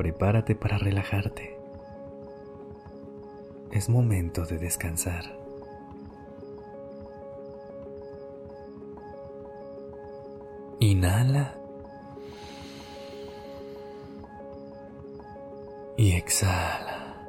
Prepárate para relajarte. Es momento de descansar. Inhala. Y exhala.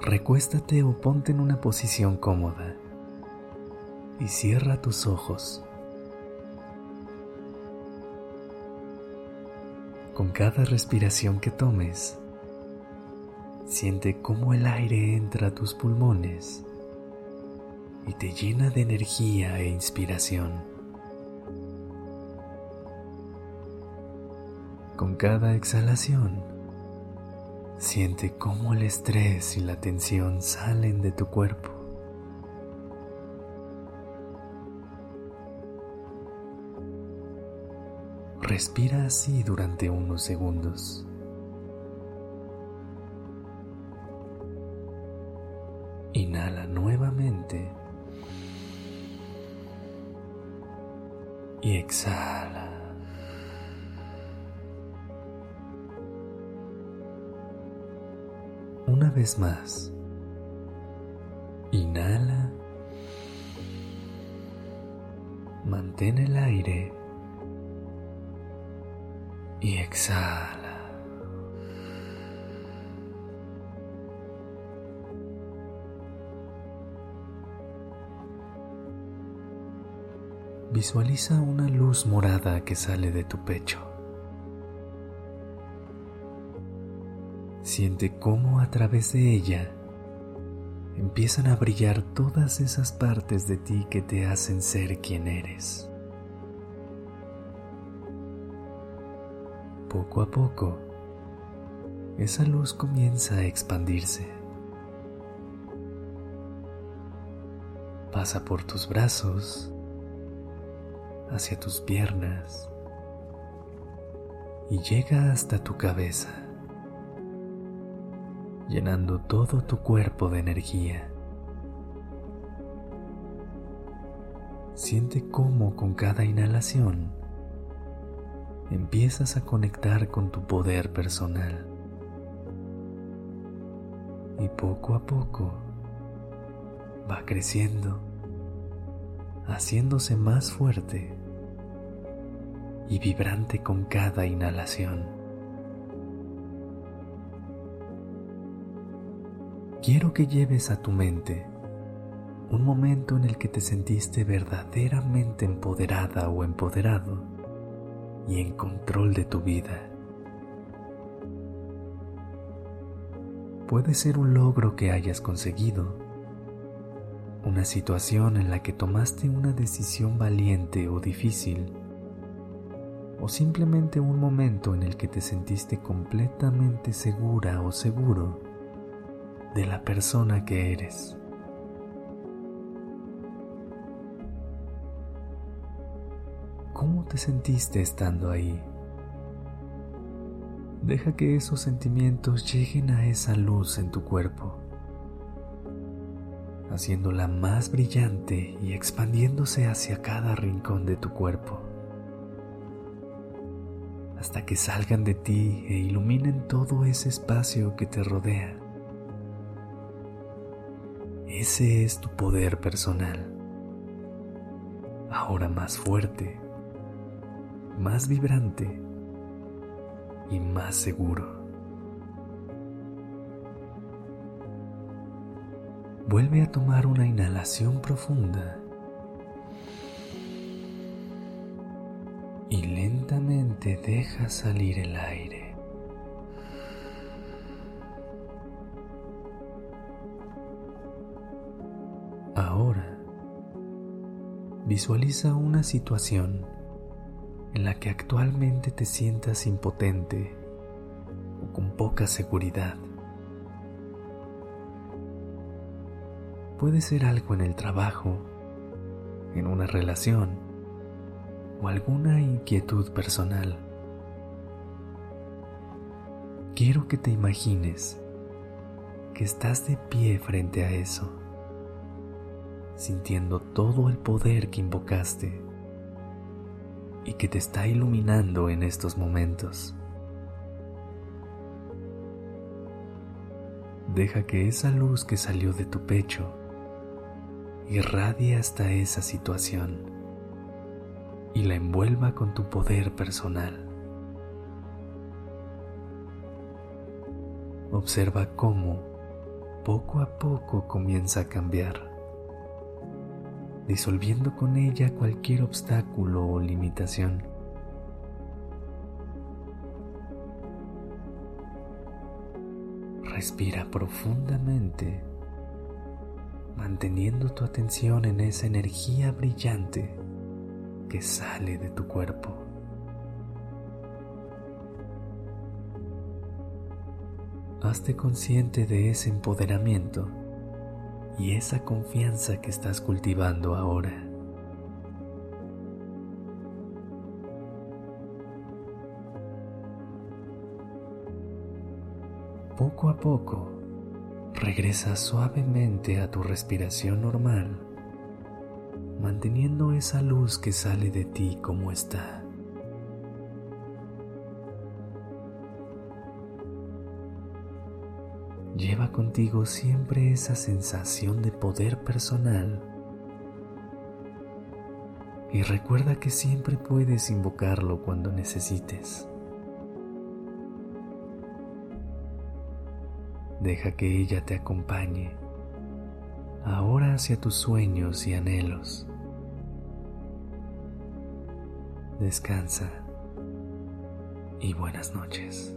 Recuéstate o ponte en una posición cómoda y cierra tus ojos. Con cada respiración que tomes, siente cómo el aire entra a tus pulmones y te llena de energía e inspiración. Con cada exhalación, siente cómo el estrés y la tensión salen de tu cuerpo. Respira así durante unos segundos. Inhala nuevamente y exhala. Una vez más. Inhala. Mantén el aire y exhala. Visualiza una luz morada que sale de tu pecho. Siente cómo a través de ella empiezan a brillar todas esas partes de ti que te hacen ser quien eres. Poco a poco, esa luz comienza a expandirse. Pasa por tus brazos, hacia tus piernas y llega hasta tu cabeza, llenando todo tu cuerpo de energía. Siente cómo con cada inhalación empiezas a conectar con tu poder personal. Y poco a poco va creciendo, haciéndose más fuerte y vibrante con cada inhalación. Quiero que lleves a tu mente un momento en el que te sentiste verdaderamente empoderada o empoderado y en control de tu vida. Puede ser un logro que hayas conseguido, una situación en la que tomaste una decisión valiente o difícil, o simplemente un momento en el que te sentiste completamente segura o seguro de la persona que eres. Te sentiste estando ahí? Deja que esos sentimientos lleguen a esa luz en tu cuerpo, haciéndola más brillante y expandiéndose hacia cada rincón de tu cuerpo, hasta que salgan de ti e iluminen todo ese espacio que te rodea. Ese es tu poder personal, ahora más fuerte más vibrante y más seguro. Vuelve a tomar una inhalación profunda y lentamente deja salir el aire. Ahora, visualiza una situación en la que actualmente te sientas impotente o con poca seguridad. Puede ser algo en el trabajo, en una relación o alguna inquietud personal. Quiero que te imagines que estás de pie frente a eso, sintiendo todo el poder que invocaste y que te está iluminando en estos momentos. Deja que esa luz que salió de tu pecho irradie hasta esa situación y la envuelva con tu poder personal. Observa cómo poco a poco comienza a cambiar, disolviendo con ella cualquier obstáculo o limitación. Respira profundamente, manteniendo tu atención en esa energía brillante que sale de tu cuerpo. hazte consciente de ese empoderamiento y esa confianza que estás cultivando ahora. Poco a poco, regresa suavemente a tu respiración normal, manteniendo esa luz que sale de ti como está. Contigo siempre esa sensación de poder personal y recuerda que siempre puedes invocarlo cuando necesites. Deja que ella te acompañe ahora hacia tus sueños y anhelos. Descansa y buenas noches.